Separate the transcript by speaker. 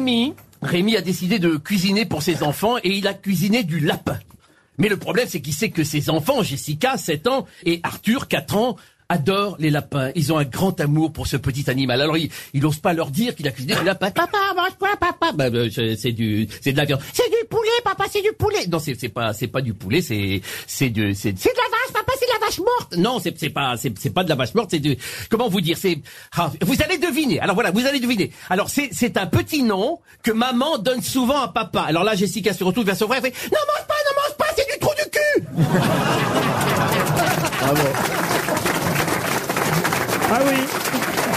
Speaker 1: Rémi, Rémi a décidé de cuisiner pour ses enfants et il a cuisiné du lapin. Mais le problème, c'est qu'il sait que ses enfants, Jessica, 7 ans, et Arthur, 4 ans, adorent les lapins. Ils ont un grand amour pour ce petit animal. Alors, il, il ose pas leur dire qu'il a cuisiné du lapin. Papa, mange quoi, papa? Bah, bah, c'est du, c'est de la viande. C'est du poulet, papa, c'est du poulet. Non, c'est, pas, c'est pas du poulet, c'est, c'est de, c'est, de Non, c'est, pas, c'est, pas de la vache morte, c'est comment vous dire, c'est, ah, vous allez deviner. Alors voilà, vous allez deviner. Alors, c'est, un petit nom que maman donne souvent à papa. Alors là, Jessica se retourne vers son frère et fait, non, mange pas, non, mange pas, c'est du trou du cul!
Speaker 2: Ah oui.
Speaker 1: Quelle horreur